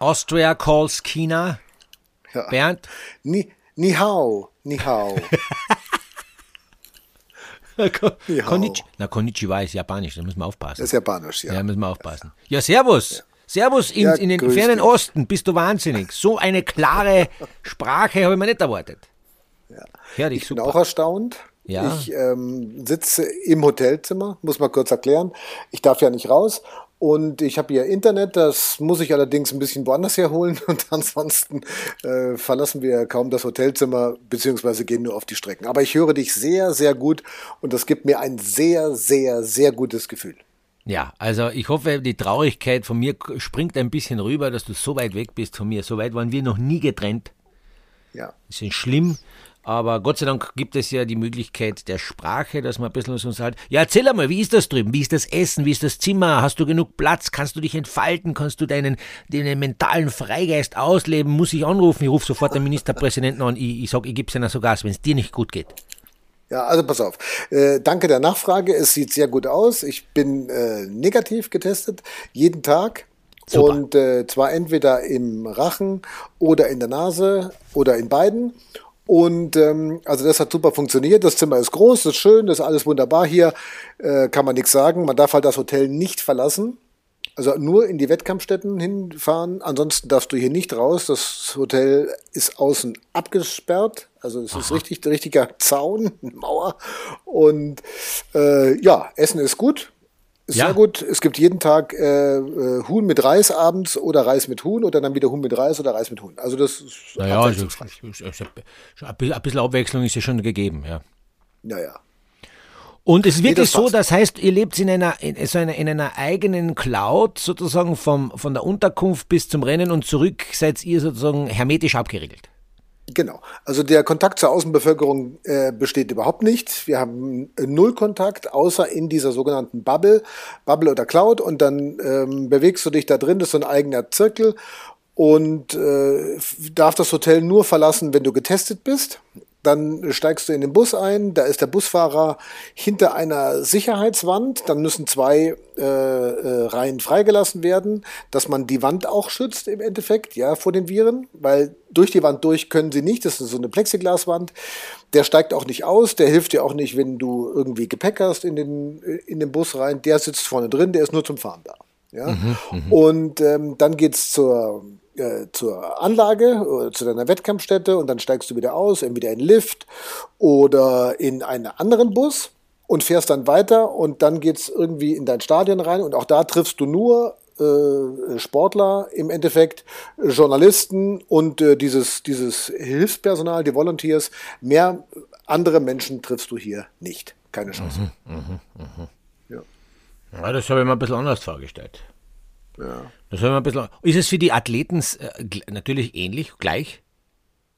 Austria calls China. Ja. Bernd? Ni, ni hao, ni hao. Ko- Konnichi Na, Konnichiwa ist japanisch, da müssen wir aufpassen. Das ist japanisch, ja. Ja, müssen wir aufpassen. Ja, servus. Servus in, Ja, in den fernen dich. Osten. Bist du wahnsinnig. So eine klare Sprache habe ich mir nicht erwartet. Ja. Herrlich, Ich bin super. auch erstaunt. Ja. Ich ähm, sitze im Hotelzimmer, muss mal kurz erklären. Ich darf ja nicht raus. Und ich habe hier Internet, das muss ich allerdings ein bisschen woanders herholen. Und ansonsten äh, verlassen wir kaum das Hotelzimmer, beziehungsweise gehen nur auf die Strecken. Aber ich höre dich sehr, sehr gut und das gibt mir ein sehr, sehr, sehr gutes Gefühl. Ja, also ich hoffe, die Traurigkeit von mir springt ein bisschen rüber, dass du so weit weg bist von mir. So weit waren wir noch nie getrennt. Ja. Das ist schlimm. Aber Gott sei Dank gibt es ja die Möglichkeit der Sprache, dass man ein bisschen uns halt. Ja, erzähl einmal, wie ist das drüben? Wie ist das Essen? Wie ist das Zimmer? Hast du genug Platz? Kannst du dich entfalten? Kannst du deinen, deinen mentalen Freigeist ausleben? Muss ich anrufen? Ich rufe sofort den Ministerpräsidenten an. Ich, ich sag, ich gebe es einer so Gas, wenn es dir nicht gut geht. Ja, also pass auf. Äh, danke der Nachfrage. Es sieht sehr gut aus. Ich bin äh, negativ getestet, jeden Tag. Super. Und äh, zwar entweder im Rachen oder in der Nase oder in beiden. Und ähm, also das hat super funktioniert. Das Zimmer ist groß, ist schön, ist alles wunderbar hier. Äh, kann man nichts sagen. Man darf halt das Hotel nicht verlassen. Also nur in die Wettkampfstätten hinfahren. Ansonsten darfst du hier nicht raus. Das Hotel ist außen abgesperrt. Also es ist richtig richtiger Zaun, Mauer. Und äh, ja, Essen ist gut. Ist Ja. sehr gut. Es gibt jeden Tag äh, äh, Huhn mit Reis abends oder Reis mit Huhn oder dann wieder Huhn mit Reis oder Reis mit Huhn. Also das ist Naja, also, ist- ist- ein bisschen- Abwechslung ist ja schon gegeben, ja. Naja. Und es ist wirklich das so, das heißt, ihr lebt in einer, in, so einer, in einer eigenen Cloud, sozusagen vom, von der Unterkunft bis zum Rennen und zurück seid ihr sozusagen hermetisch abgeriegelt. Genau. Also der Kontakt zur Außenbevölkerung äh, besteht überhaupt nicht. Wir haben null Kontakt, außer in dieser sogenannten Bubble, Bubble oder Cloud. Und dann ähm, bewegst du dich da drin, das ist so ein eigener Zirkel. Und äh, darf das Hotel nur verlassen, wenn du getestet bist. Dann steigst du in den Bus ein, da ist der Busfahrer hinter einer Sicherheitswand, dann müssen zwei äh, äh, Reihen freigelassen werden, dass man die Wand auch schützt im Endeffekt, ja, vor den Viren, weil durch die Wand durch können sie nicht, das ist so eine Plexiglaswand. Der steigt auch nicht aus, der hilft dir auch nicht, wenn du irgendwie Gepäck hast in den, in den Bus rein, der sitzt vorne drin, der ist nur zum Fahren da. Ja? Und ähm, dann geht's zur, äh, zur Anlage, oder zu deiner Wettkampfstätte und dann steigst du wieder aus, entweder in Lift oder in einen anderen Bus und fährst dann weiter und dann geht's irgendwie in dein Stadion rein und auch da triffst du nur äh, Sportler im Endeffekt, Journalisten und äh, dieses, dieses Hilfspersonal, die Volunteers. Mehr andere Menschen triffst du hier nicht. Keine Chance. Ja. Ja, das habe ich mir ein bisschen anders vorgestellt. Ja. Das mir ein bisschen, ist es für die Athleten äh, natürlich ähnlich, gleich?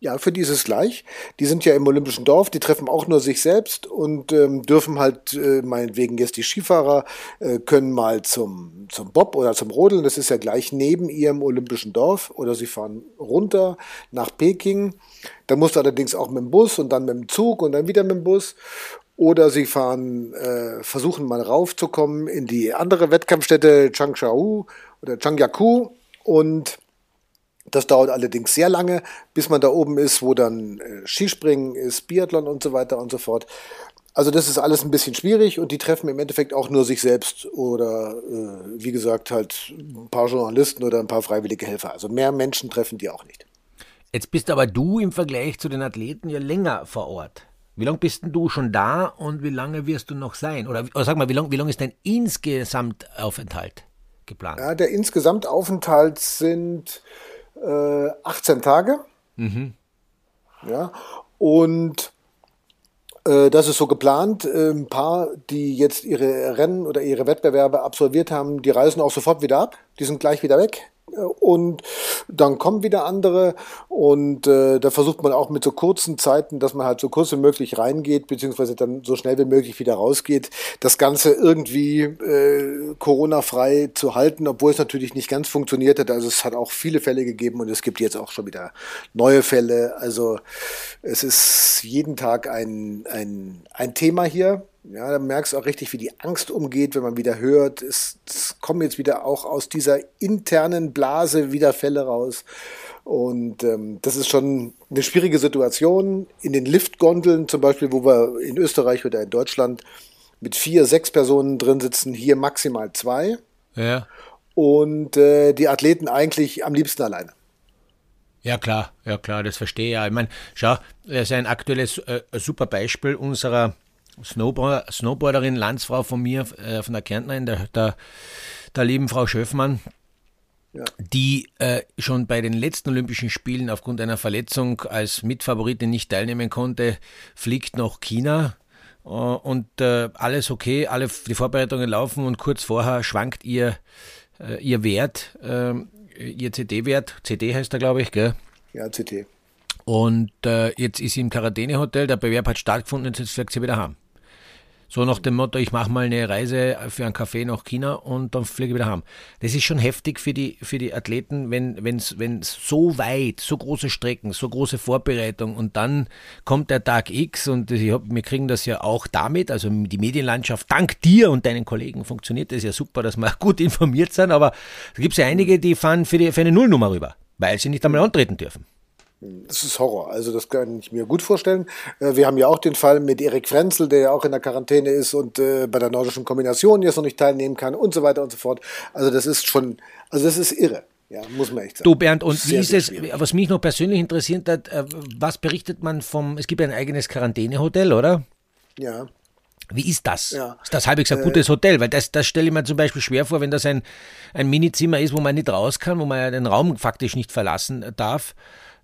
Ja, für die ist es gleich. Die sind ja im Olympischen Dorf, die treffen auch nur sich selbst und ähm, dürfen halt, äh, meinetwegen jetzt die Skifahrer, äh, können mal zum, zum Bob oder zum Rodeln, das ist ja gleich neben ihrem Olympischen Dorf, oder sie fahren runter nach Peking. Da musst du allerdings auch mit dem Bus und dann mit dem Zug und dann wieder mit dem Bus. Oder sie fahren, äh, versuchen mal raufzukommen in die andere Wettkampfstätte Changsha oder Changyaku und das dauert allerdings sehr lange, bis man da oben ist, wo dann äh, Skispringen ist, Biathlon und so weiter und so fort. Also das ist alles ein bisschen schwierig und die treffen im Endeffekt auch nur sich selbst oder äh, wie gesagt halt ein paar Journalisten oder ein paar freiwillige Helfer. Also mehr Menschen treffen die auch nicht. Jetzt bist aber du im Vergleich zu den Athleten ja länger vor Ort. Wie lange bist denn du schon da und wie lange wirst du noch sein? Oder, oder sag mal, wie lange wie lang ist dein Insgesamtaufenthalt geplant? Ja, der Insgesamtaufenthalt sind äh, 18 Tage. Ja, und äh, das ist so geplant. Äh, Ein paar, die jetzt ihre Rennen oder ihre Wettbewerbe absolviert haben, die reisen auch sofort wieder ab. Die sind gleich wieder weg. Und dann kommen wieder andere und äh, da versucht man auch mit so kurzen Zeiten, dass man halt so kurz wie möglich reingeht, beziehungsweise dann so schnell wie möglich wieder rausgeht, das Ganze irgendwie äh, Corona-frei zu halten, obwohl es natürlich nicht ganz funktioniert hat. Also es hat auch viele Fälle gegeben und es gibt jetzt auch schon wieder neue Fälle. Also es ist jeden Tag ein, ein, ein Thema hier. Ja, da merkst du auch richtig, wie die Angst umgeht, wenn man wieder hört, es, es kommen jetzt wieder auch aus dieser internen Blase wieder Fälle raus. Und ähm, das ist schon eine schwierige Situation. In den Liftgondeln zum Beispiel, wo wir in Österreich oder in Deutschland mit vier, sechs Personen drin sitzen, hier maximal zwei. Ja. Und äh, die Athleten eigentlich am liebsten alleine. Ja klar, ja klar, das verstehe ich ja. Ich meine, schau, das ist ein aktuelles äh, super Beispiel unserer Snowboard, Snowboarderin, Landsfrau von mir, äh, von der Kärntnerin, der, der, der lieben Frau Schöffmann, ja. die äh, schon bei den letzten Olympischen Spielen aufgrund einer Verletzung als Mitfavoritin nicht teilnehmen konnte, fliegt nach China. Äh, und äh, alles okay, alle die Vorbereitungen laufen und kurz vorher schwankt ihr, äh, ihr Wert, ähm, ihr CD-Wert, CD heißt er, glaube ich, gell? Ja, CD. Und äh, jetzt ist sie im Quarantänehotel, der Bewerb hat stattgefunden und jetzt fliegt sie wieder heim. So nach dem Motto, ich mache mal eine Reise für einen Café nach China und dann fliege ich wieder heim. Das ist schon heftig für die, für die Athleten, wenn wenn's, wenn's so weit, so große Strecken, so große Vorbereitung und dann kommt der Tag X und ich hab, wir kriegen das ja auch damit, also die Medienlandschaft, dank dir und deinen Kollegen funktioniert das ja super, dass wir gut informiert sind, aber es gibt ja einige, die fahren für, die, für eine Nullnummer rüber, weil sie nicht einmal antreten dürfen. Das ist Horror. Also das kann ich mir gut vorstellen. Äh, wir haben ja auch den Fall mit Erik Frenzel, der ja auch in der Quarantäne ist und äh, bei der nordischen Kombination jetzt noch nicht teilnehmen kann und so weiter und so fort. Also das ist schon, also das ist irre. Ja, muss man echt sagen. Du Bernd, und sehr, wie ist es, was mich noch persönlich interessiert hat, äh, was berichtet man vom, es gibt ja ein eigenes Quarantänehotel, oder? Ja. Wie ist das? Ja. Ist das halbwegs ein äh, gutes Hotel? Weil das, das stelle ich mir zum Beispiel schwer vor, wenn das ein, ein Minizimmer ist, wo man nicht raus kann, wo man ja den Raum faktisch nicht verlassen darf.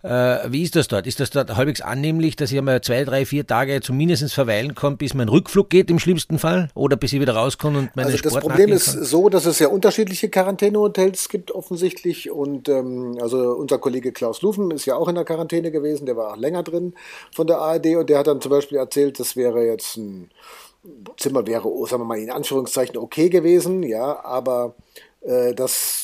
Äh, wie ist das dort? Ist das dort halbwegs annehmlich, dass ich einmal zwei, drei, vier Tage zumindest verweilen kann, bis mein Rückflug geht im schlimmsten Fall? Oder bis ich wieder rauskomme und meine Also das Problem ist so, dass es ja unterschiedliche Quarantänehotels gibt offensichtlich. Und ähm, also unser Kollege Klaus Lufen ist ja auch in der Quarantäne gewesen, der war auch länger drin von der ARD und der hat dann zum Beispiel erzählt, das wäre jetzt ein Zimmer wäre, sagen wir mal, in Anführungszeichen okay gewesen, ja, aber äh, das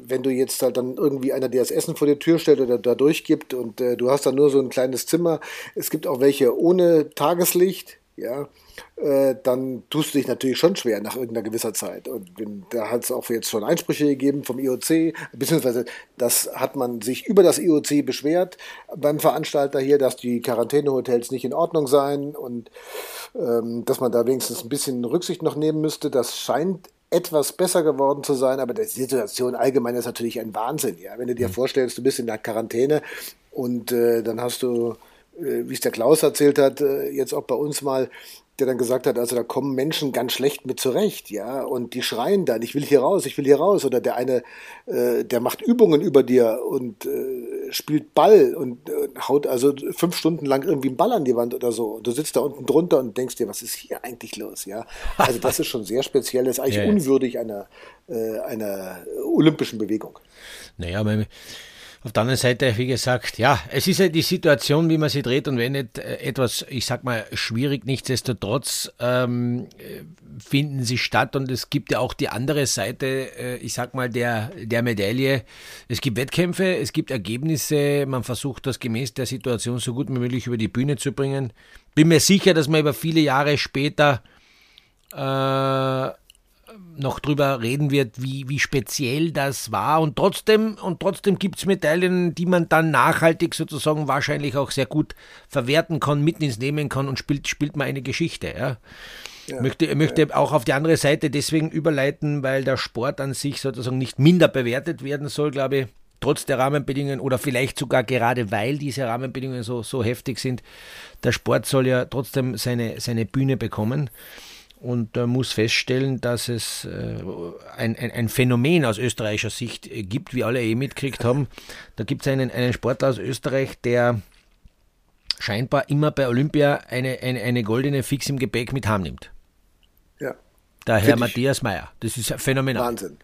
wenn du jetzt halt dann irgendwie einer dir das Essen vor die Tür stellt oder da durchgibt und äh, du hast dann nur so ein kleines Zimmer, es gibt auch welche ohne Tageslicht, ja, äh, dann tust du dich natürlich schon schwer nach irgendeiner gewisser Zeit. Und wenn, da hat es auch jetzt schon Einsprüche gegeben vom IOC, beziehungsweise das hat man sich über das IOC beschwert beim Veranstalter hier, dass die Quarantänehotels nicht in Ordnung seien und ähm, dass man da wenigstens ein bisschen Rücksicht noch nehmen müsste. Das scheint etwas besser geworden zu sein, aber die Situation allgemein ist natürlich ein Wahnsinn. Ja? Wenn du dir mhm. vorstellst, du bist in der Quarantäne und äh, dann hast du, äh, wie es der Klaus erzählt hat, äh, jetzt auch bei uns mal der dann gesagt hat, also da kommen Menschen ganz schlecht mit zurecht, ja, und die schreien dann, ich will hier raus, ich will hier raus, oder der eine, äh, der macht Übungen über dir und äh, spielt Ball und äh, haut also fünf Stunden lang irgendwie einen Ball an die Wand oder so. Und du sitzt da unten drunter und denkst dir, was ist hier eigentlich los, ja? Also das ist schon sehr speziell, das ist eigentlich ja, ja. unwürdig einer, äh, einer olympischen Bewegung. Naja, aber auf der anderen Seite, wie gesagt, ja, es ist ja die Situation, wie man sie dreht und wendet, äh, etwas, ich sag mal, schwierig. Nichtsdestotrotz ähm, finden sie statt und es gibt ja auch die andere Seite, äh, ich sag mal, der, der Medaille. Es gibt Wettkämpfe, es gibt Ergebnisse, man versucht das gemäß der Situation so gut wie möglich über die Bühne zu bringen. Bin mir sicher, dass man über viele Jahre später äh, noch drüber reden wird, wie, wie speziell das war. Und trotzdem, und trotzdem gibt es Medaillen, die man dann nachhaltig sozusagen wahrscheinlich auch sehr gut verwerten kann, mitten ins Nehmen kann und spielt, spielt man eine Geschichte. Ja. Ja, möchte möchte ja. auch auf die andere Seite deswegen überleiten, weil der Sport an sich sozusagen nicht minder bewertet werden soll, glaube ich, trotz der Rahmenbedingungen oder vielleicht sogar gerade weil diese Rahmenbedingungen so, so heftig sind. Der Sport soll ja trotzdem seine, seine Bühne bekommen und äh, muss feststellen, dass es äh, ein, ein, ein, Phänomen aus österreichischer Sicht äh, gibt, wie alle eh mitgekriegt haben. Da gibt es einen, einen Sportler aus Österreich, der scheinbar immer bei Olympia eine, eine, eine goldene Fix im Gepäck mit heim nimmt. Ja. Der Herr Matthias Meyer. Das ist phänomenal. Wahnsinn.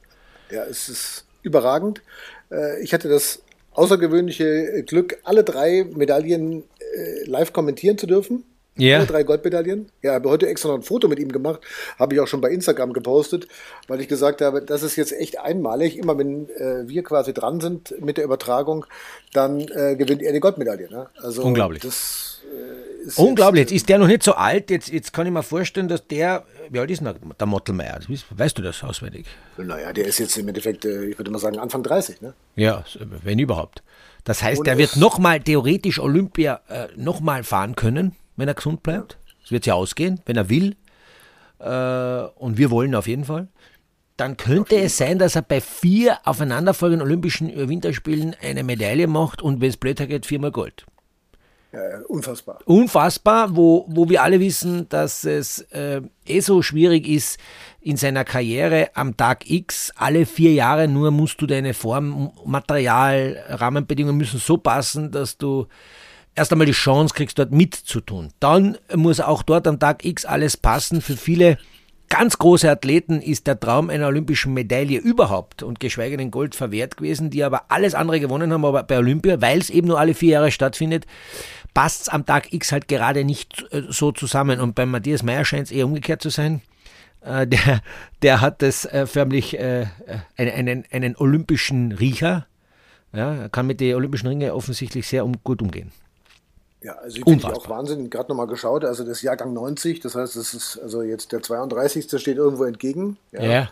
Ja, es ist überragend. Äh, ich hatte das außergewöhnliche Glück, alle drei Medaillen äh, live kommentieren zu dürfen. Ja. Drei Goldmedaillen. Ja, habe heute extra noch ein Foto mit ihm gemacht. Habe ich auch schon bei Instagram gepostet, weil ich gesagt habe, das ist jetzt echt einmalig. Immer wenn äh, wir quasi dran sind mit der Übertragung, dann äh, gewinnt er die Goldmedaille. Ne? Also Unglaublich. Das äh, ist Unglaublich, jetzt jetzt, ist der noch nicht so alt. Jetzt, jetzt kann ich mir vorstellen, dass der, wie alt ist denn der- der Mottelmeier? Weißt- du das auswendig? naja, der ist jetzt im Endeffekt, äh, ich würde mal sagen, Anfang 30, ne? Ja, wenn überhaupt. Das heißt, Und er wird nochmal theoretisch Olympia äh, nochmal fahren können, wenn er gesund bleibt. Das wird ja ausgehen, wenn er will. Äh, und wir wollen auf jeden Fall. Dann könnte es sein, dass er bei vier aufeinanderfolgenden Olympischen Winterspielen eine Medaille macht und wenn es blöder geht, viermal Gold. Ja, unfassbar. unfassbar, wo, wo wir alle wissen, dass es äh, eh so schwierig ist in seiner Karriere am Tag X. Alle vier Jahre nur musst du deine Form, Material, Rahmenbedingungen müssen so passen, dass du erst einmal die Chance kriegst, dort mitzutun. Dann muss auch dort am Tag X alles passen. Für viele ganz große Athleten ist der Traum einer olympischen Medaille überhaupt und geschweige denn Gold verwehrt gewesen, die aber alles andere gewonnen haben, aber bei Olympia, weil es eben nur alle vier Jahre stattfindet, passt es am Tag X halt gerade nicht äh, so zusammen. Und bei Matthias Meyer scheint es eher umgekehrt zu sein. Äh, der, der hat das äh, förmlich äh, einen, einen, olympischen Riecher. Ja, er kann mit den olympischen Ringen offensichtlich sehr um, gut umgehen. Ja, also ich finde auch Wahnsinn, gerade nochmal geschaut, also das Jahrgang 90, das heißt, das ist also jetzt der 32. steht irgendwo entgegen. Ja.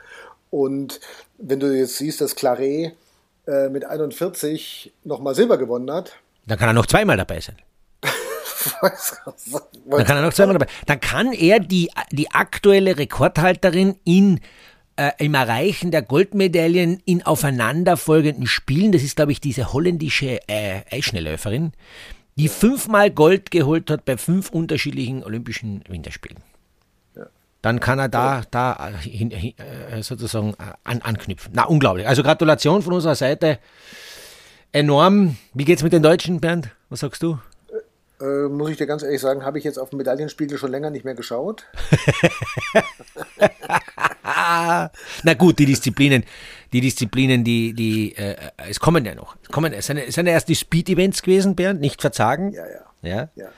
Und wenn du jetzt siehst, dass Claret äh, mit 41 nochmal Silber gewonnen hat, Dann kann er noch zweimal dabei sein. Dann kann er noch zweimal dabei. Dann kann er die, die aktuelle Rekordhalterin in, äh, im Erreichen der Goldmedaillen in aufeinanderfolgenden Spielen, das ist, glaube ich, diese holländische äh, Eisschnellläuferin, die fünfmal Gold geholt hat bei fünf unterschiedlichen Olympischen Winterspielen. Dann kann er da, da äh, hin, hin, äh, sozusagen äh, an, anknüpfen. Na, unglaublich. Also Gratulation von unserer Seite. Enorm. Wie geht's mit den Deutschen, Bernd? Was sagst du? äh, muss ich dir ganz ehrlich sagen, habe ich jetzt auf dem Medaillenspiegel schon länger nicht mehr geschaut. Na gut, die Disziplinen, die Disziplinen, die, die, äh, es kommen ja noch. Es kommen, es sind, es sind ja erst die Speed-Events gewesen, Bernd, nicht verzagen. Ja, ja. Ja. Ja.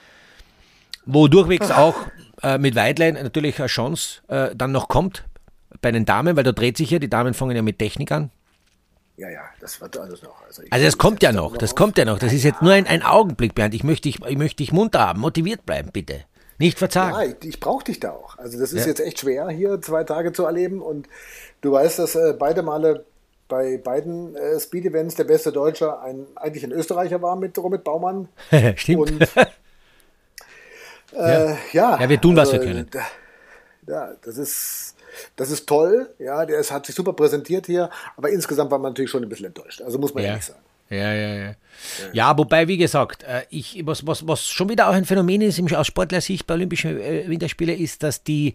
Wo durchwegs auch äh, mit Weidlein natürlich eine Chance äh, dann noch kommt bei den Damen, weil da dreht sich ja, die Damen fangen ja mit Technik an. Ja, ja, das wird alles noch. Also, Also das kommt ja noch, da das kommt ja noch. Das ist jetzt nur ein, ein Augenblick, Bernd. Ich möchte dich, ich möchte dich munter haben, motiviert bleiben, bitte. Nicht verzagen. Ja, ich, ich brauche dich da auch. Also das ist Ja. jetzt echt schwer, hier zwei Tage zu erleben. Und du weißt, dass äh, beide Male bei beiden äh, Speed-Events der beste Deutsche ein, eigentlich ein Österreicher war mit Robert Baumann. Stimmt. Und äh, ja. Ja, wir tun, was wir können. da- Ja, das ist, das ist toll. Ja, der ist, hat sich super präsentiert hier. Aber insgesamt war man natürlich schon ein bisschen enttäuscht. Also muss man Ja. ehrlich sagen. Ja, ja, ja. Ja, wobei, wie gesagt, äh, ich, was, was, was schon wieder auch ein Phänomen ist aus Sportlersicht bei Olympischen äh, Winterspielen, ist, dass die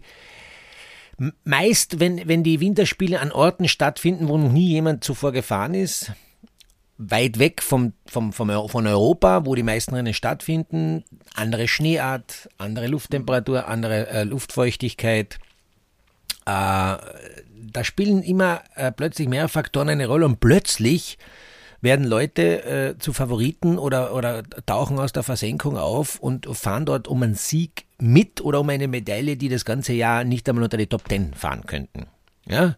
meist, wenn, wenn die Winterspiele an Orten stattfinden, wo noch nie jemand zuvor gefahren ist, weit weg vom, vom, vom, von Europa, wo die meisten Rennen stattfinden, andere Schneeart, andere Lufttemperatur, andere äh, Luftfeuchtigkeit, äh, da spielen immer äh, plötzlich mehrere Faktoren eine Rolle und plötzlich werden Leute äh, zu Favoriten oder, oder tauchen aus der Versenkung auf und fahren dort um einen Sieg mit oder um eine Medaille, die das ganze Jahr nicht einmal unter die Top Ten fahren könnten. Ja?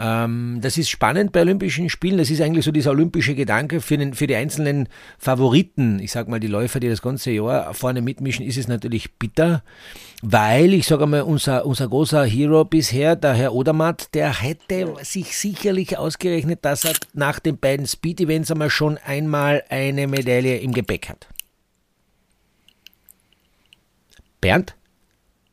Ähm, das ist spannend bei Olympischen Spielen. Das ist eigentlich so dieser olympische Gedanke für, den, für die einzelnen Favoriten. Ich sag mal, die Läufer, die das ganze Jahr vorne mitmischen, ist es natürlich bitter, weil ich sage mal, unser, unser großer Hero bisher, der Herr Odermatt, der hätte sich sicherlich ausgerechnet, dass er nach den beiden Speed-Events einmal schon einmal eine Medaille im Gepäck hat. Bernd?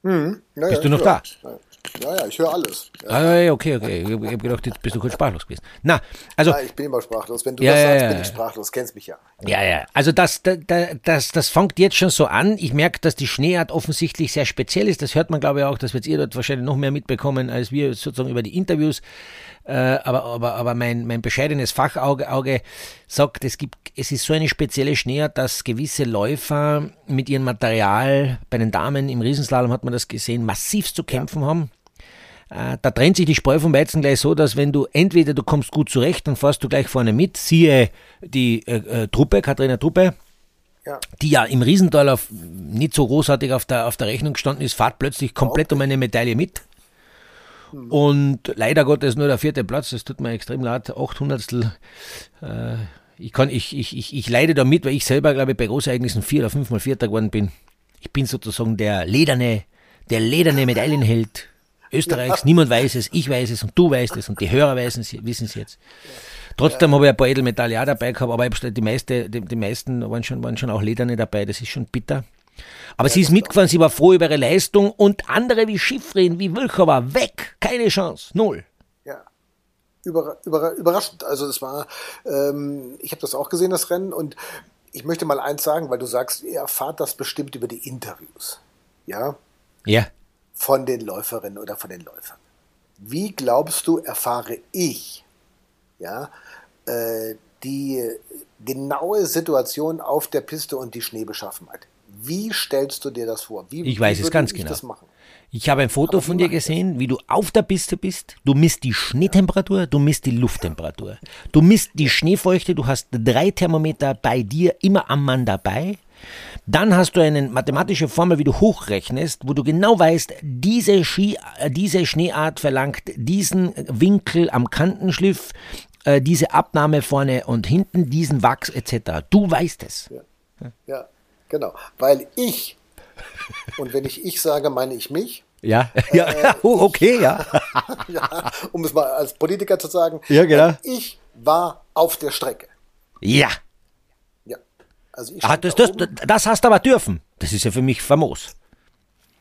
Ja, Bist ja, du noch ich da? höre. Ja, ja, ich höre alles. Ja. Ah, ja, okay, okay. Ich habe hab gedacht, jetzt bist du kurz sprachlos gewesen. Na, also Ja, ich bin immer sprachlos. Wenn du Ja, das sagst, ja, bin ich sprachlos. Kennst mich ja. Ja, ja. Also das, das, das, das fängt jetzt schon so an. Ich merke, dass die Schneeart offensichtlich sehr speziell ist. Das hört man, glaube ich, auch. Das wird ihr dort wahrscheinlich noch mehr mitbekommen, als wir sozusagen über die Interviews. Äh, aber, aber, aber mein, mein bescheidenes Fachauge Auge sagt, es gibt, es ist so eine spezielle Schneeart, dass gewisse Läufer mit ihrem Material, bei den Damen im Riesenslalom hat man das gesehen, massiv zu kämpfen haben. Äh, Da trennt sich die Spreu vom Weizen gleich so, dass wenn du entweder du kommst gut zurecht, dann fährst du gleich vorne mit, siehe die äh, äh, Truppe, Katharina Truppe, Ja. die ja im Riesental auf, nicht so großartig auf der, auf der Rechnung gestanden ist, fahrt plötzlich komplett um eine Medaille mit. Und leider Gottes nur der vierte Platz, das tut mir extrem leid, 800 äh, ich, kann, ich, ich, ich, ich leide da mit, weil ich selber, glaube ich, bei Großereignissen vier oder fünfmal Vierter geworden bin. Ich bin sozusagen der lederne, der lederne Medaillenheld Österreichs. Ja. Niemand weiß es, ich weiß es und du weißt es und die Hörer wissen es jetzt. Trotzdem habe ich ein paar Edelmetalle auch dabei gehabt, aber die, meiste, die, die meisten waren schon, waren schon auch lederne dabei, das ist schon bitter. Aber ja, sie ist mitgefahren, sie war froh über ihre Leistung und andere wie Schiffrin, wie Wölcher war weg, keine Chance, null. Ja, über, über, überraschend. Also es war, ähm, ich habe das auch gesehen, das Rennen und ich möchte mal eins sagen, weil du sagst, ihr erfahrt das bestimmt über die Interviews. Ja? Ja. Von den Läuferinnen oder von den Läufern. Wie glaubst du, erfahre ich, ja, äh, die genaue Situation auf der Piste und die Schneebeschaffenheit? Wie stellst du dir das vor? Wie, ich weiß wie es ganz genau. Ich habe ein Foto von dir gesehen, wie du auf der Piste bist. Du misst die Schneetemperatur, du misst die Lufttemperatur. Du misst die Schneefeuchte, du hast drei Thermometer bei dir immer am Mann dabei. Dann hast du eine mathematische Formel, wie du hochrechnest, wo du genau weißt, diese, Ski, äh, diese Schneeart verlangt diesen Winkel am Kantenschliff, äh, diese Abnahme vorne und hinten, diesen Wachs etc. Du weißt es. Ja. ja. Genau, weil ich, und wenn ich ich sage, meine ich mich. Ja, ja, äh, oh, okay, ja. ja. Um es mal als Politiker zu sagen. Ja, genau. Ich war auf der Strecke. Ja. Also ich ah, das, da das, das hast du aber dürfen. Das ist ja für mich famos.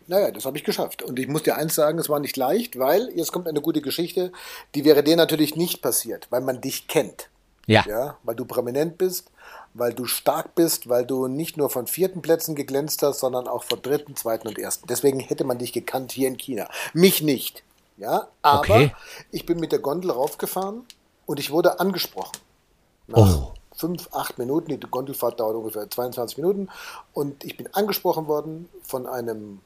Naja, das habe ich geschafft. Und ich muss dir eins sagen, es war nicht leicht, weil jetzt kommt eine gute Geschichte, die wäre dir natürlich nicht passiert, weil man dich kennt. Ja. ja. Weil du prominent bist, weil du stark bist, weil du nicht nur von vierten Plätzen geglänzt hast, sondern auch von dritten, zweiten und ersten. Deswegen hätte man dich gekannt hier in China. Mich nicht. Ja, aber okay. ich bin mit der Gondel raufgefahren und ich wurde angesprochen. Nach oh. Fünf, acht Minuten, die Gondelfahrt dauert ungefähr 22 Minuten und ich bin angesprochen worden von einem,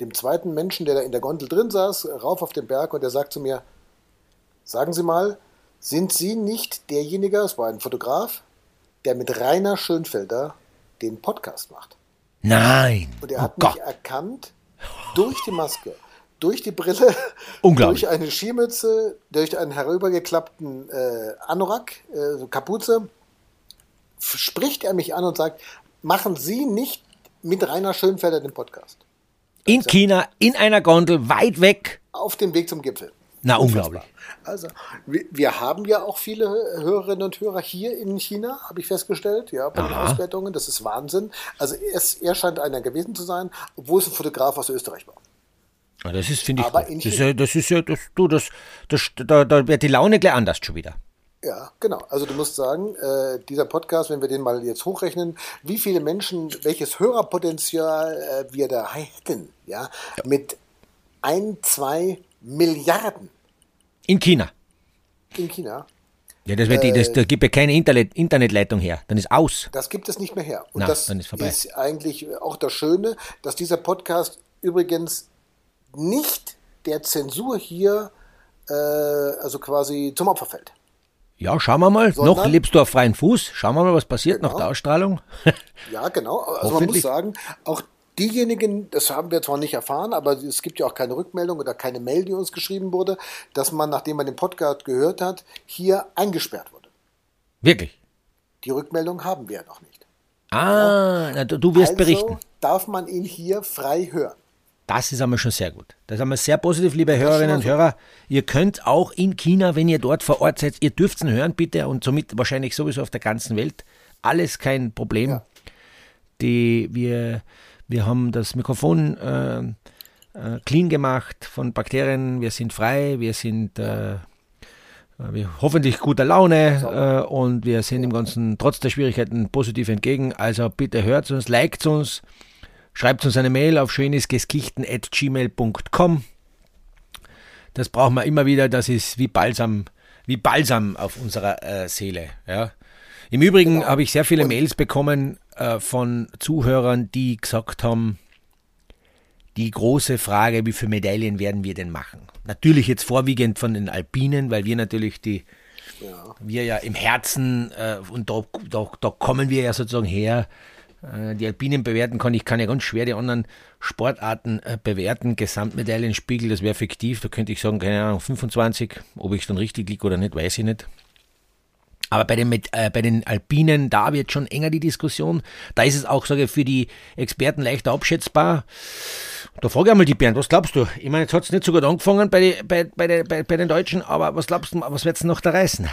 dem zweiten Menschen, der da in der Gondel drin saß, rauf auf den Berg und der sagt zu mir, sagen Sie mal, sind Sie nicht derjenige, es war ein Fotograf, der mit Rainer Schönfelder den Podcast macht. Nein. Und er oh hat Gott. mich erkannt durch die Maske, durch die Brille, durch eine Skimütze, durch einen herübergeklappten äh, Anorak, äh, Kapuze, spricht er mich an und sagt, machen Sie nicht mit Rainer Schönfelder den Podcast. In China, in einer Gondel, weit weg. Auf dem Weg zum Gipfel. Na, unglaublich. Also, wir, wir, haben ja auch viele Hörerinnen und Hörer hier in China, habe ich festgestellt, ja, bei Aha. den Auswertungen. Das ist Wahnsinn. Also, es, er scheint einer gewesen zu sein, obwohl es ein Fotograf aus Österreich war. Ja, das ist, finde ich, Aber das ist, ja, das ist ja, das, du, das, das, da, da wird die Laune gleich anders schon wieder. Ja, genau. Also du musst sagen, äh, dieser Podcast, wenn wir den mal jetzt hochrechnen, wie viele Menschen, welches Hörerpotenzial äh, wir da hätten, ja, ja. mit ein, zwei Milliarden. In China. In China. Ja, das, wird die, das, das gibt ja keine Internet, Internetleitung her. Dann ist aus. Das gibt es nicht mehr her. Und Na, das ist, ist, eigentlich auch das Schöne, dass dieser Podcast übrigens nicht der Zensur hier, äh, also quasi zum Opfer fällt. Ja, schauen wir mal. Sondern, noch lebst du auf freiem Fuß. Schauen wir mal, was passiert genau. nach der Ausstrahlung. ja, genau. Also man muss sagen, auch diejenigen, das haben wir zwar nicht erfahren, aber es gibt ja auch keine Rückmeldung oder keine Mail, die uns geschrieben wurde, dass man, nachdem man den Podcast gehört hat, hier eingesperrt wurde. Wirklich? Die Rückmeldung haben wir ja noch nicht. Ah, ja. du wirst also berichten. darf man ihn hier frei hören. Das ist einmal schon sehr gut. Das ist einmal sehr positiv, liebe Hörerinnen und Hörer. Ihr könnt auch in China, wenn ihr dort vor Ort seid, ihr dürft ihn hören, bitte, und somit wahrscheinlich sowieso auf der ganzen Welt. Alles kein Problem. Ja. Die wir wir haben das Mikrofon äh, äh, clean gemacht von Bakterien. Wir sind frei. Wir sind äh, wir hoffentlich guter Laune äh, und wir sind dem Ganzen trotz der Schwierigkeiten positiv entgegen. Also bitte hört uns, liked uns, schreibt uns eine Mail auf schönesgeskichten.gmail.com. Das brauchen wir immer wieder. Das ist wie Balsam, wie Balsam auf unserer äh, Seele. Ja. Im Übrigen genau. habe ich sehr viele Mails bekommen äh, von Zuhörern, die gesagt haben, die große Frage, wie viele Medaillen werden wir denn machen? Natürlich jetzt vorwiegend von den Alpinen, weil wir natürlich die, ja. wir ja im Herzen, äh, und da, da, da, kommen wir ja sozusagen her, die Alpinen bewerten kann. Ich kann ja ganz schwer die anderen Sportarten äh, bewerten. Gesamtmedaillenspiegel, das wäre fiktiv, da könnte ich sagen, keine Ahnung, 25. Ob ich dann richtig liege oder nicht, weiß ich nicht. Aber bei den, mit, äh, bei den Alpinen, da wird schon enger die Diskussion. Da ist es auch, sage ich, für die Experten leichter abschätzbar. Da frage ich einmal die Bernd, was glaubst du? Ich meine, jetzt hat es nicht so gut angefangen bei, die, bei, bei, bei, bei den Deutschen, aber was glaubst du, was wird es noch da reißen?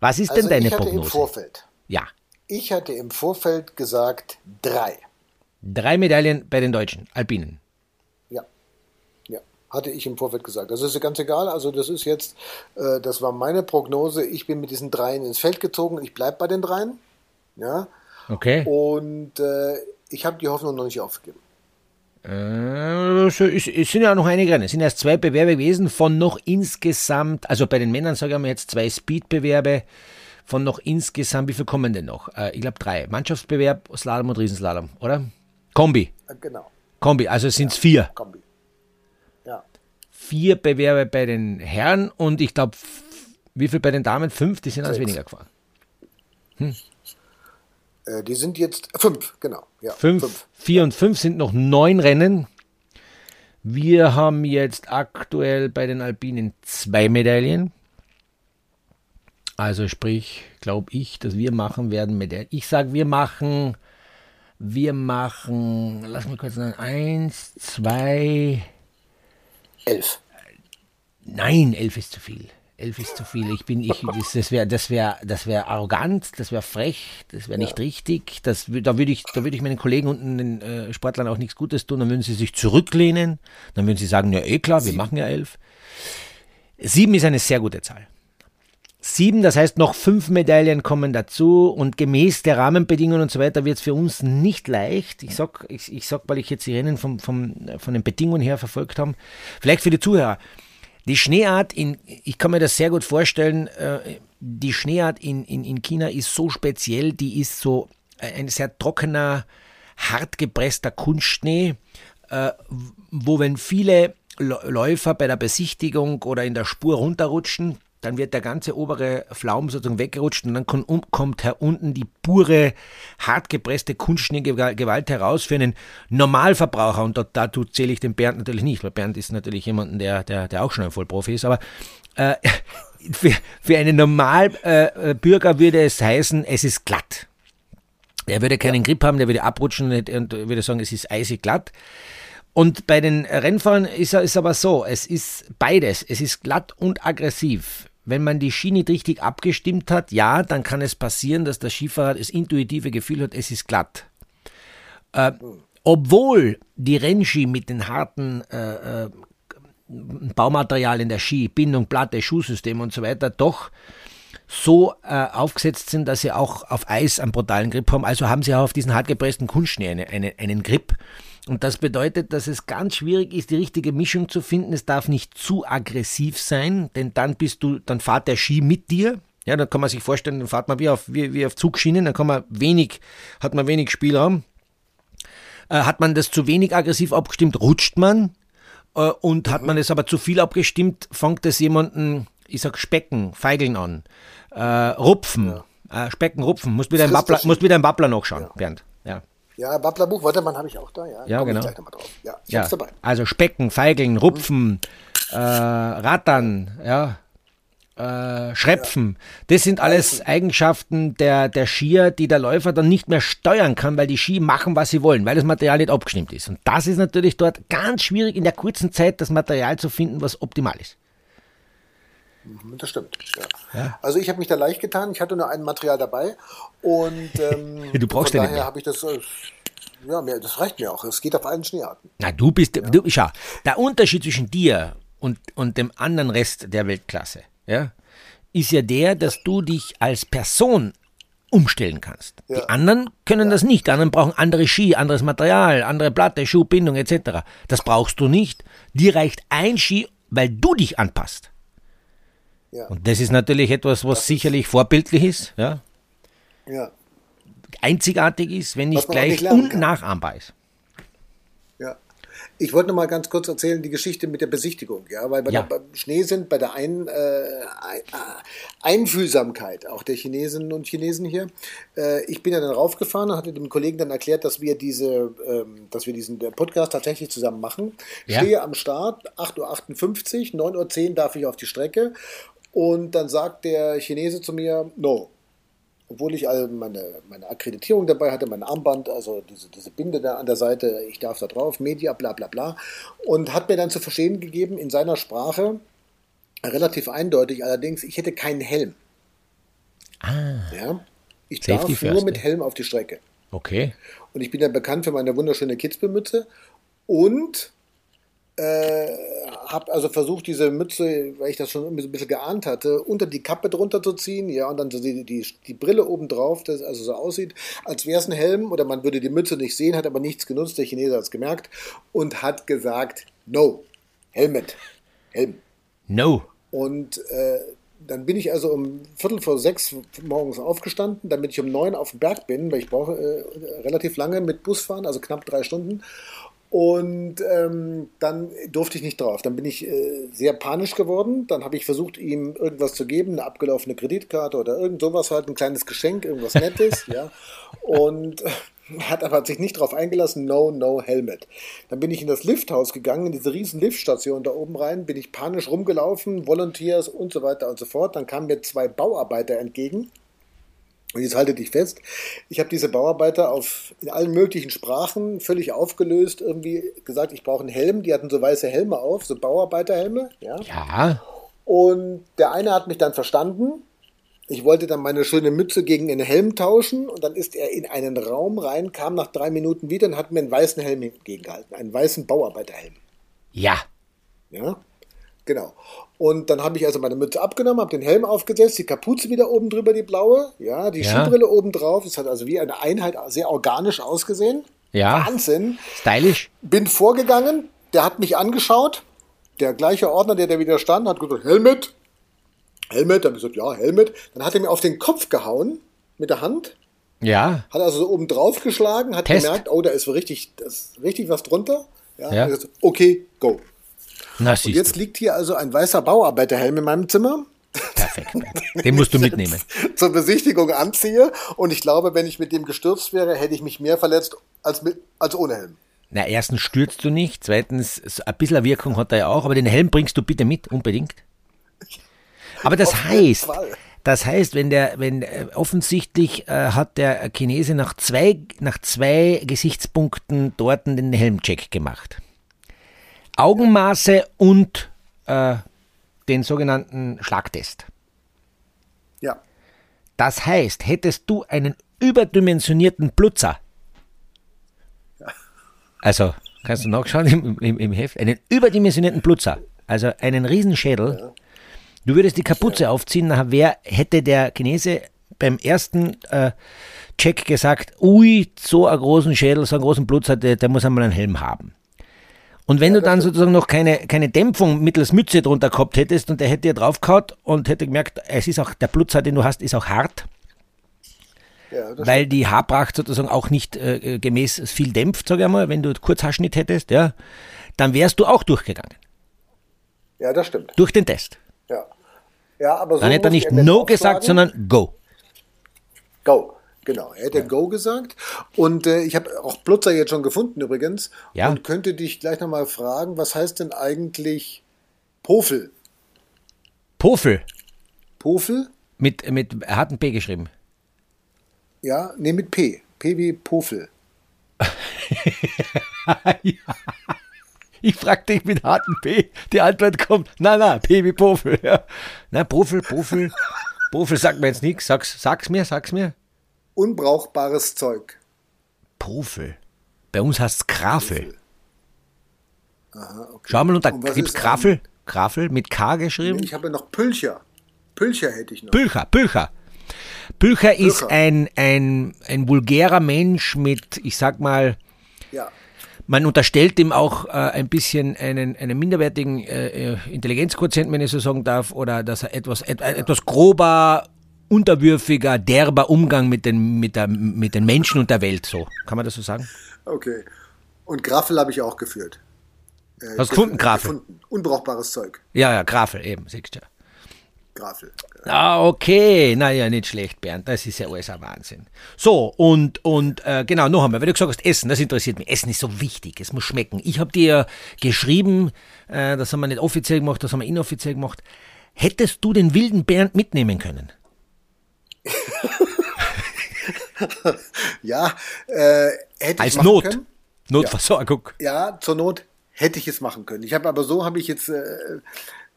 Was ist also denn deine ich hatte Prognose? Im Vorfeld, ja. Ich hatte im Vorfeld gesagt drei. Drei Medaillen bei den Deutschen, Alpinen. Ja. Ja, hatte ich im Vorfeld gesagt. Das ist ja ganz egal. Also, das ist jetzt, äh, das war meine Prognose. Ich bin mit diesen dreien ins Feld gezogen. Ich bleibe bei den dreien. Ja. Okay. Und äh, ich habe die Hoffnung noch nicht aufgegeben. Äh, es, sind ja noch einige Rennen. Es sind erst zwei Bewerbe gewesen von noch insgesamt, also bei den Männern sagen wir jetzt zwei Speed-Bewerbe von noch insgesamt, wie viel kommen denn noch? Äh, ich glaube drei. Mannschaftsbewerb, Slalom und Riesenslalom, oder? Kombi. Äh, genau. Kombi, also sind es ja, vier. Kombi. Ja. Vier Bewerbe bei den Herren und ich glaube, wie viel bei den Damen? Fünf, die sind alles weniger gefahren. Hm. Äh, die sind jetzt fünf, genau. Ja, fünf, fünf. Vier und fünf sind noch neun Rennen. Wir haben jetzt aktuell bei den Alpinen zwei Medaillen. Also sprich, glaube ich, dass wir machen werden Medaillen. Ich sage, wir machen, wir machen, lass mich kurz sagen, eins, zwei, elf. Nein, elf ist zu viel. Elf ist zu viel. Ich bin, ich, das, wäre, das wäre, das wäre arrogant, das wäre frech, das wäre nicht ja. richtig. Das, da würde ich, da würde ich meinen Kollegen unten, den äh, Sportlern auch nichts Gutes tun. Dann würden sie sich zurücklehnen. Dann würden sie sagen, ja, eh klar, wir machen ja elf. Sieben ist eine sehr gute Zahl. Sieben, das heißt noch fünf Medaillen kommen dazu und gemäß der Rahmenbedingungen und so weiter wird es für uns nicht leicht. Ich sag, ich, ich sag, weil ich jetzt die Rennen vom, vom, von den Bedingungen her verfolgt habe. Vielleicht für die Zuhörer. Die Schneeart in, ich kann mir das sehr gut vorstellen, äh, die Schneeart in, in, in China ist so speziell, die ist so ein sehr trockener, hart gepresster Kunstschnee, äh, wo wenn viele Läufer bei der Besichtigung oder in der Spur runterrutschen, dann wird der ganze obere Flaum sozusagen weggerutscht und dann kommt her unten die pure, hart gepresste Kunstschneegewalt heraus für einen Normalverbraucher. Und dazu zähle ich den Bernd natürlich nicht, weil Bernd ist natürlich jemand, der, der, der auch schon ein Vollprofi ist. Aber äh, für, für einen Normalbürger äh, würde es heißen, es ist glatt. Er würde keinen Grip haben, der würde abrutschen und würde sagen, es ist eisig glatt. Und bei den Rennfahrern ist es aber so, es ist beides, es ist glatt und aggressiv. Wenn man die Ski nicht richtig abgestimmt hat, ja, dann kann es passieren, dass der Skifahrer das intuitive Gefühl hat, es ist glatt. Äh, obwohl die Rennski mit den harten äh, äh, Baumaterialien der Ski, Bindung, Platte, Schuhsystem und so weiter, doch so äh, aufgesetzt sind, dass sie auch auf Eis einen brutalen Grip haben. Also haben sie auch auf diesen hartgepressten Kunstschnee eine, eine, einen Grip. Und das bedeutet, dass es ganz schwierig ist, die richtige Mischung zu finden. Es darf nicht zu aggressiv sein, denn dann bist du, dann fährt der Ski mit dir. Ja, dann kann man sich vorstellen, dann fährt man wie auf, wie, wie auf Zugschienen, dann kann man wenig, hat man wenig Spielraum. Äh, hat man das zu wenig aggressiv abgestimmt, rutscht man. Äh, und mhm. hat man es aber zu viel abgestimmt, fängt es jemanden, ich sag Specken, Feigeln an. Äh, rupfen, ja. äh, Specken, rupfen. Musst wieder, im Wappler, musst wieder Wappler nachschauen, ja. Bernd. Ja. Ja, Babblerbuch, warte mal, habe ich auch da, ja. Ja, Komm genau. Ich gleich drauf. Ja, ich ja. hab's dabei. Also Specken, Feigeln, Rupfen, mhm. äh, Rattern, ja, äh, Schrepfen. Das sind alles Eigenschaften der, der Skier, die der Läufer dann nicht mehr steuern kann, weil die Ski machen, was sie wollen, weil das Material nicht abgestimmt ist. Und das ist natürlich dort ganz schwierig, in der kurzen Zeit das Material zu finden, was optimal ist. Mhm, das stimmt. Ja. Ja. Also ich habe mich da leicht getan. Ich hatte nur ein Material dabei und ähm, du brauchst von daher habe ich das. Äh, ja, mir, das reicht mir auch. Es geht auf allen Schneearten. Na, du bist, ja. du, schau, der Unterschied zwischen dir und, und dem anderen Rest der Weltklasse, ja, ist ja der, dass du dich als Person umstellen kannst. Ja. Die anderen können ja. das nicht. Die anderen brauchen andere Ski, anderes Material, andere Platte, Schuhbindung etc. Das brauchst du nicht. Dir reicht ein Ski, weil du dich anpasst. Ja. Und das ist natürlich etwas, was das sicherlich ist vorbildlich ist, ja? ja. einzigartig ist, wenn nicht gleich nicht unnachahmbar ist. Ja. Ich wollte noch mal ganz kurz erzählen die Geschichte mit der Besichtigung, ja, weil bei ja. der Schnee sind bei der Ein, äh, Einfühlsamkeit auch der Chinesinnen und Chinesen hier. Äh, ich bin ja dann raufgefahren und hatte dem Kollegen dann erklärt, dass wir diese, ähm, dass wir diesen Podcast tatsächlich zusammen machen. Ja. Stehe am Start, 8.58 Uhr, 9.10 Uhr darf ich auf die Strecke Und dann sagt der Chinese zu mir, no. Obwohl ich also meine, meine Akkreditierung dabei hatte, mein Armband, also diese, diese Binde da an der Seite, ich darf da drauf, Media, bla bla bla. Und hat mir dann zu verstehen gegeben in seiner Sprache, relativ eindeutig allerdings, ich hätte keinen Helm. Ah. Ja? Ich Safety darf first, nur mit? Helm auf die Strecke. Okay. Und ich bin ja bekannt für meine wunderschöne Kitzbühelmütze und äh, habe also versucht, diese Mütze, weil ich das schon irgendwie so ein bisschen geahnt hatte, unter die Kappe drunter zu ziehen, ja, und dann so die, die, die Brille oben drauf, das also so aussieht, als wäre es ein Helm oder man würde die Mütze nicht sehen, hat aber nichts genutzt, der Chinese hat es gemerkt und hat gesagt, no, Helmet, Helm. No. Und äh, dann bin ich also um Viertel vor sechs morgens aufgestanden, damit ich um neun auf dem Berg bin, weil ich brauche äh, relativ lange mit Bus fahren, also knapp drei Stunden. Und ähm, dann durfte ich nicht drauf. Dann bin ich äh, sehr panisch geworden. Dann habe ich versucht, ihm irgendwas zu geben, eine abgelaufene Kreditkarte oder irgend sowas halt, ein kleines Geschenk, irgendwas Nettes, ja. Und äh, hat aber sich nicht drauf eingelassen, no, no helmet. Dann bin ich in das Lifthaus gegangen, in diese riesen Liftstation da oben rein, bin ich panisch rumgelaufen, Volunteers und so weiter und so fort. Dann kamen mir zwei Bauarbeiter entgegen. Und jetzt haltet dich fest, ich habe diese Bauarbeiter auf in allen möglichen Sprachen völlig aufgelöst, irgendwie gesagt, ich brauche einen Helm. Die hatten so weiße Helme auf, so Bauarbeiterhelme. Ja. Ja. Und der eine hat mich dann verstanden. Ich wollte dann meine schöne Mütze gegen einen Helm tauschen und dann ist er in einen Raum rein, kam nach drei Minuten wieder und hat mir einen weißen Helm entgegengehalten, einen weißen Bauarbeiterhelm. Ja. Ja, genau. Und dann habe ich also meine Mütze abgenommen, habe den Helm aufgesetzt, die Kapuze wieder oben drüber, die blaue, ja, die Ja. Skibrille oben drauf. Es hat also wie eine Einheit sehr organisch ausgesehen. Ja. Wahnsinn. Stylisch. Bin vorgegangen, der hat mich angeschaut. Der gleiche Ordner, der da wieder stand, hat gesagt, Helmet. Helmet, dann habe ich gesagt, ja, Helmet. Dann hat er mir auf den Kopf gehauen mit der Hand, Ja. hat also so oben drauf geschlagen, hat Test. gemerkt, oh, da ist richtig, da ist richtig was drunter. Ja, Ja. gesagt, okay, go. Na, Und jetzt liegt hier also ein weißer Bauarbeiterhelm in meinem Zimmer. du. Perfekt. Den musst du mitnehmen. Zur Besichtigung anziehe. Und ich glaube, wenn ich mit dem gestürzt wäre, hätte ich mich mehr verletzt als, mit, als ohne Helm. Na, erstens stürzt du nicht, zweitens, ein bisschen Wirkung hat er ja auch, aber den Helm bringst du bitte mit, unbedingt. Aber das Auf heißt, das heißt, wenn der, wenn äh, offensichtlich äh, hat der Chinese nach zwei, nach zwei Gesichtspunkten dort den Helmcheck gemacht. Augenmaße und äh, den sogenannten Schlagtest. Ja. Das heißt, hättest du einen überdimensionierten Blutzer, also kannst du nachschauen im, im, im Heft, einen überdimensionierten Blutzer, also einen Riesenschädel, du würdest die Kapuze aufziehen, nachher wär, hätte der Chinese beim ersten äh, Check gesagt, ui, so einen großen Schädel, so einen großen Blutzer, der, der muss einmal einen Helm haben. Und wenn du dann sozusagen noch keine, keine Dämpfung mittels Mütze drunter gehabt hättest und der hätte dir draufgehauen und hätte gemerkt, es ist auch, der Blutzer, den du hast, ist auch hart, ja weil die Haarpracht sozusagen auch nicht äh, gemäß viel dämpft, sag ich mal, wenn du Kurzhaarschnitt hättest, ja, dann wärst du auch durchgegangen. ja, das stimmt. Durch den Test. Ja. Ja, aber so Dann hätte er nicht No gesagt, sondern Go. Go. Genau, er hätte Go gesagt. Und äh, ich habe auch Blutzer jetzt schon gefunden übrigens. Ja. Und könnte dich gleich nochmal fragen, was heißt denn eigentlich Pofel? Pofel. Pofel? Mit, mit harten P geschrieben. Ja, nee, mit P. P wie Pofel. Ich frag dich mit harten P. Die Antwort kommt, na, na, P wie Pofel. Ja. Na, Pofel, Pofel. Pofel sagt mir jetzt nichts. Sag's, sag's mir, sag's mir. Unbrauchbares Zeug. Pofel. Bei uns heißt es Krafel. Aha, okay. Schau mal, gibt's ist Krafel. Krafel mit K geschrieben. Ich habe noch Pülcher. Pülcher hätte ich noch. Pülcher, Pülcher. Pülcher ist ein, ein, ein vulgärer Mensch mit, ich sag mal, Ja. man unterstellt ihm auch äh, ein bisschen einen, einen minderwertigen äh, äh, Intelligenzquotienten, wenn ich so sagen darf, oder dass er etwas, et, ein etwas grober, unterwürfiger, derber Umgang mit den, mit, der, mit den Menschen und der Welt, so. Kann man das so sagen? Okay. Und Graffel habe ich auch geführt. Äh, Hast gefunden, gef- Graffel? Gefunden. Unbrauchbares Zeug. Ja, ja, Grafel, eben, siehst du ja. Graffel. Ah, okay. Naja, nicht schlecht, Bernd. Das ist ja alles ein Wahnsinn. So, und, und äh, genau, noch einmal, weil du gesagt hast, Essen, das interessiert mich. Essen ist so wichtig, es muss schmecken. Ich habe dir geschrieben, äh, das haben wir nicht offiziell gemacht, das haben wir inoffiziell gemacht. hättest du den wilden Bernd mitnehmen können? Ja, äh, hätte Als ich machen Not. können. Notversorgung. Ja, zur Not hätte ich es machen können. Ich habe aber so habe ich jetzt äh,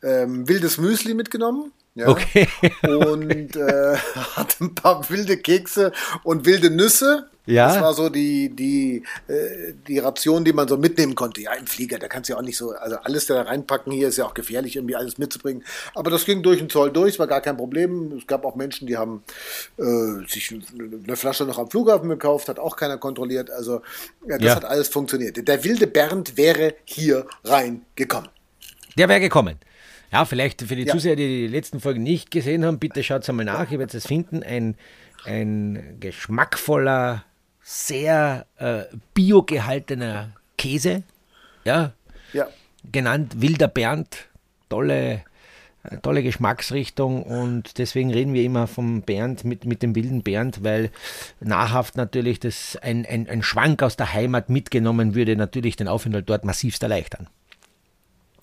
ähm, wildes Müsli mitgenommen. Ja, Okay. Und äh, hatte ein paar wilde Kekse und wilde Nüsse. Ja. Das war so die, die, äh, die Ration, die man so mitnehmen konnte. Ja, im Flieger, da kannst du ja auch nicht so, also alles da reinpacken hier ist ja auch gefährlich, irgendwie alles mitzubringen. Aber das ging durch den Zoll durch, es war gar kein Problem. Es gab auch Menschen, die haben äh, sich eine Flasche noch am Flughafen gekauft, hat auch keiner kontrolliert. Also ja, das Ja. hat alles funktioniert. Der wilde Bernd wäre hier reingekommen. Der wäre gekommen. Ja, vielleicht für die Ja. Zuseher, die die letzten Folgen nicht gesehen haben, bitte schaut einmal nach. Ihr werdet es finden. Ein, ein geschmackvoller, sehr äh, bio gehaltener Käse. Ja, Ja. genannt Wilder Bernd. Tolle, tolle Geschmacksrichtung und deswegen reden wir immer vom Bernd mit, mit dem wilden Bernd, weil nahrhaft natürlich das ein, ein, ein Schwank aus der Heimat mitgenommen würde natürlich den Aufenthalt dort massivst erleichtern.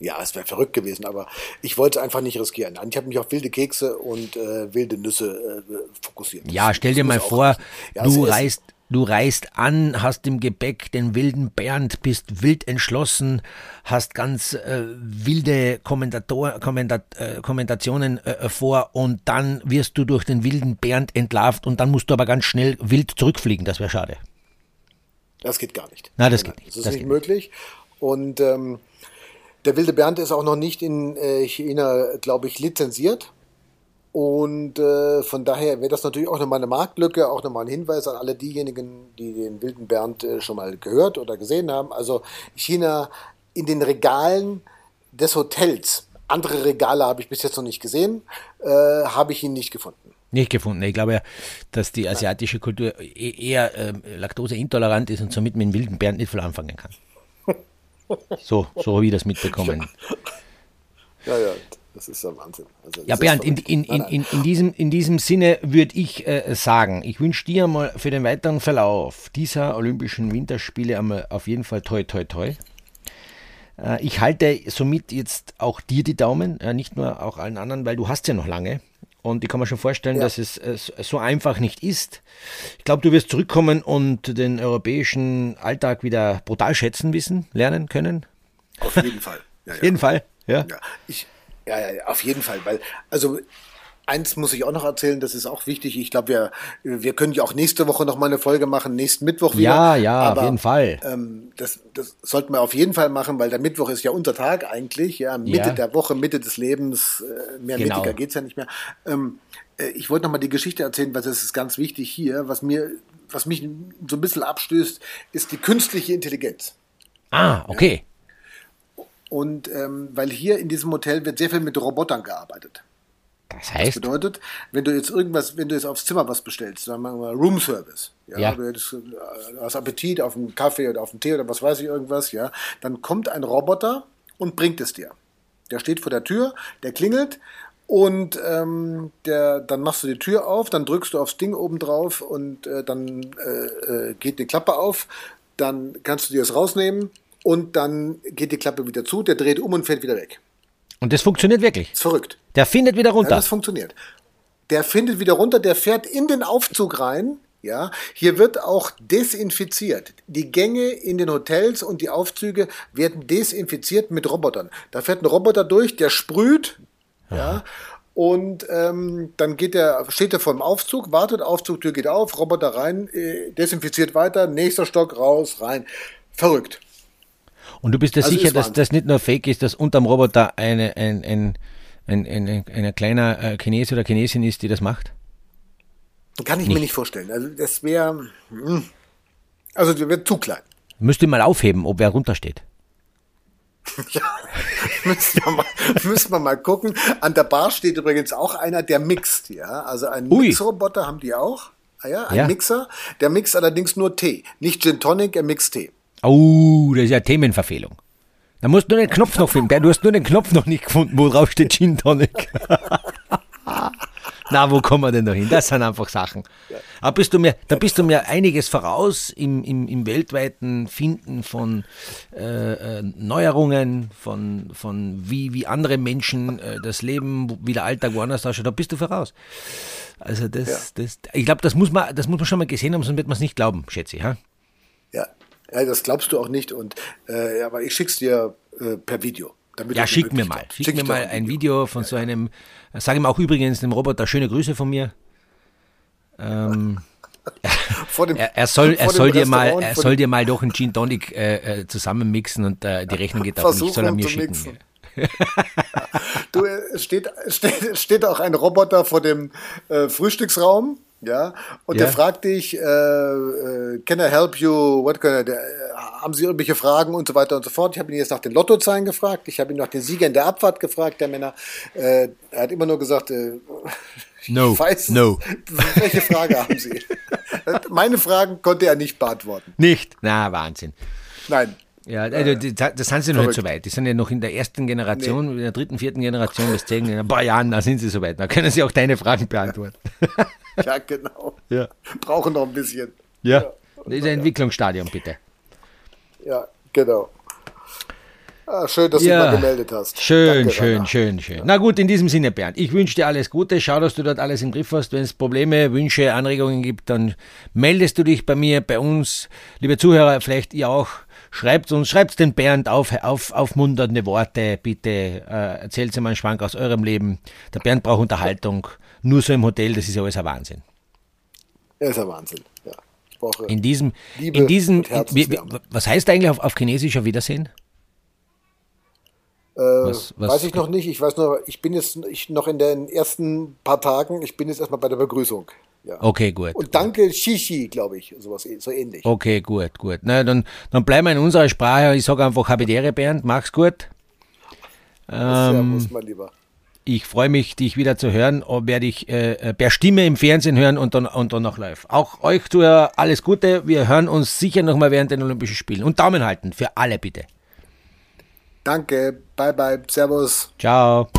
Ja, es wäre verrückt gewesen, aber ich wollte es einfach nicht riskieren. Ich habe mich auf wilde Kekse und äh, wilde Nüsse äh, fokussiert. Ja, stell dir mal vor. Ja, du ist- reist, du reist an, hast im Gepäck den wilden Bernd, bist wild entschlossen, hast ganz äh, wilde Kommentator, Kommentat, äh, Kommentationen äh, vor und dann wirst du durch den wilden Bernd entlarvt und dann musst du aber ganz schnell wild zurückfliegen. Das wäre schade. Das geht gar nicht. Na, das geht nicht. Das ist Das nicht möglich. Und ähm, der wilde Bernd ist auch noch nicht in äh, China, glaube ich, lizenziert. Und äh, von daher wäre das natürlich auch nochmal eine Marktlücke, auch nochmal ein Hinweis an alle diejenigen, die den wilden Bernd äh, schon mal gehört oder gesehen haben. Also China in den Regalen des Hotels, andere Regale habe ich bis jetzt noch nicht gesehen, äh, habe ich ihn nicht gefunden. Nicht gefunden. Ich glaube ja, dass die asiatische Kultur e- eher ähm, laktoseintolerant ist und somit mit dem wilden Bernd nicht viel anfangen kann. So, so habe ich das mitbekommen. Ja, ja, das ist der Wahnsinn. Also, Ja, Bernd, in, verrückt. in, Nein, in, nein. in, in, diesem, in diesem Sinne würde ich äh, sagen, ich wünsche dir mal für den weiteren Verlauf dieser Olympischen Winterspiele einmal auf jeden Fall toi toi toi. Äh, ich halte somit jetzt auch dir die Daumen, äh, nicht nur auch allen anderen, weil du hast ja noch lange. Und ich kann mir schon vorstellen, Ja. dass es äh, so einfach nicht ist. Ich glaube, du wirst zurückkommen und den europäischen Alltag wieder brutal schätzen wissen, lernen können. Auf jeden Fall. Ja, Auf ja. jeden Fall. Ja. Ja, ich, ja, ja, ja, auf jeden Fall, weil, also, eins muss ich auch noch erzählen, das ist auch wichtig. Ich glaube, wir, wir können ja auch nächste Woche noch mal eine Folge machen, nächsten Mittwoch wieder. Ja, ja, auf Aber, jeden Fall. Ähm, das, das sollten wir auf jeden Fall machen, weil der Mittwoch ist ja unser Tag eigentlich, ja, Mitte Ja. der Woche, Mitte des Lebens, äh, mehr Genau. mittiger geht's ja nicht mehr. Ähm, äh, ich wollte noch mal die Geschichte erzählen, weil das ist ganz wichtig hier, was mir, was mich so ein bisschen abstößt, ist die künstliche Intelligenz. Ah, okay. Und ähm, weil hier in diesem Hotel wird sehr viel mit Robotern gearbeitet. Das Das heißt, bedeutet, wenn du jetzt irgendwas, wenn du jetzt aufs Zimmer was bestellst, sagen wir mal Room Service, ja, Ja. du hättest, äh, hast Appetit auf einen Kaffee oder auf einen Tee oder was weiß ich irgendwas, ja, dann kommt ein Roboter und bringt es dir. Der steht vor der Tür, der klingelt und ähm, der, dann machst du die Tür auf, dann drückst du aufs Ding oben drauf und äh, dann äh, äh, geht die Klappe auf, dann kannst du dir das rausnehmen und dann geht die Klappe wieder zu, der dreht um und fährt wieder weg. Und das funktioniert wirklich. Ist verrückt. Der findet wieder Ja, runter. das funktioniert. Der findet wieder runter, der fährt in den Aufzug rein. Ja, hier wird auch desinfiziert. Die Gänge in den Hotels und die Aufzüge werden desinfiziert mit Robotern. Da fährt ein Roboter durch, der sprüht, ja, und ähm, dann geht der, steht er vor dem Aufzug, wartet, Aufzugtür geht auf, Roboter rein, äh, desinfiziert weiter, nächster Stock raus, rein. Verrückt. Und du bist dir Also sicher, dass das nicht nur Fake ist, dass unterm Roboter eine, ein, ein, ein, ein, ein, ein kleiner äh, Chines oder Chinesin ist, die das macht? Kann ich mir nicht vorstellen. Also das wäre, also der wird zu klein. Müsst ihr mal aufheben, ob wer runtersteht. Ja, müssen wir, mal, müssen wir mal gucken. An der Bar steht übrigens auch einer, der mixt, ja. Also einen. Mixroboter haben die auch. Ah ja, ein Ja. Mixer. Der mixt allerdings nur Tee. Nicht Gin Tonic, er mixt Tee. Oh, das ist ja Themenverfehlung. Da musst du nur den Knopf noch finden. Du hast nur den Knopf noch nicht gefunden, wo drauf steht Gin Tonic. Na, wo kommen wir denn noch hin? Das sind einfach Sachen. Aber bist du mir, da bist du mir einiges voraus im, im, im weltweiten Finden von äh, äh, Neuerungen, von, von wie, wie andere Menschen äh, das Leben, wie der Alltag woanders ausschaut, da bist du voraus. Also das, ja. das ich glaube, das muss man, das muss man schon mal gesehen haben, sonst wird man es nicht glauben, schätze ich. Ha? Ja. Ja, das glaubst du auch nicht. Und äh, aber ich schick's dir äh, per Video. ja, schick mir mal. Schick, schick mir mal ein Video von ja, so einem, sage ihm auch übrigens dem Roboter schöne Grüße von mir. Ähm, dem, er, er, soll, er soll dir mal, er soll dir mal doch einen Gin Tonic äh, äh, zusammenmixen und äh, die Rechnung geht auch nicht, soll er mir schicken. Mixen. du, es steht, steht, steht auch ein Roboter vor dem äh, Frühstücksraum, ja, und yeah. der fragt dich, äh, äh, can I help you, what can I, der, haben Sie irgendwelche Fragen und so weiter und so fort. Ich habe ihn jetzt nach den Lottozahlen gefragt, ich habe ihn nach den Siegern der Abfahrt gefragt, der Männer. Äh, er hat immer nur gesagt, äh, no, ich weiß, no. welche Frage haben Sie? Meine Fragen konnte er nicht beantworten. Nicht? Na, Wahnsinn. Nein, ja, also, das sind sie noch nicht so weit. Die sind ja noch in der ersten Generation, nee. in der dritten, vierten Generation, bis in ein paar Jahren, da sind sie so weit. Da können sie auch deine Fragen beantworten. ja, genau. Ja. Brauchen noch ein bisschen. Ja, ja. das ist ein Entwicklungsstadium, bitte. Ja, genau. Ah, schön, dass ja, du mal gemeldet hast. Schön, Danke, schön, Rainer. schön, schön. Na gut, in diesem Sinne, Bernd, ich wünsche dir alles Gute. Schau, dass du dort alles im Griff hast. Wenn es Probleme, Wünsche, Anregungen gibt, dann meldest du dich bei mir, bei uns. Liebe Zuhörer, vielleicht ihr auch. Schreibt uns, schreibt den Bernd auf, auf, aufmunternde Worte, bitte. Äh, erzählt ihm einen Schwank aus eurem Leben. Der Bernd braucht Unterhaltung. Nur so im Hotel, das ist ja alles ein Wahnsinn. Er ist ein Wahnsinn, ja. in diesem, Liebe in diesem, was heißt eigentlich auf, auf Chinesisch auf Wiedersehen? Äh, was, was? Weiß ich noch nicht. Ich weiß nur, ich bin jetzt ich noch in den ersten paar Tagen, ich bin jetzt erstmal bei der Begrüßung. Ja. Okay, gut. Und danke Shishi, glaube ich, sowas so ähnlich. Okay, gut, gut. Na, dann, dann bleiben wir in unserer Sprache. Ich sage einfach Habitäre, Bernd, mach's gut. Ähm, Servus, mein Lieber. Ich freue mich, dich wieder zu hören. Werde ich äh, äh, per Stimme im Fernsehen hören und dann, und dann noch live. Auch euch Zuhörer alles Gute. Wir hören uns sicher nochmal während den Olympischen Spielen. Und Daumen halten für alle bitte. Danke. Bye, bye. Servus. Ciao.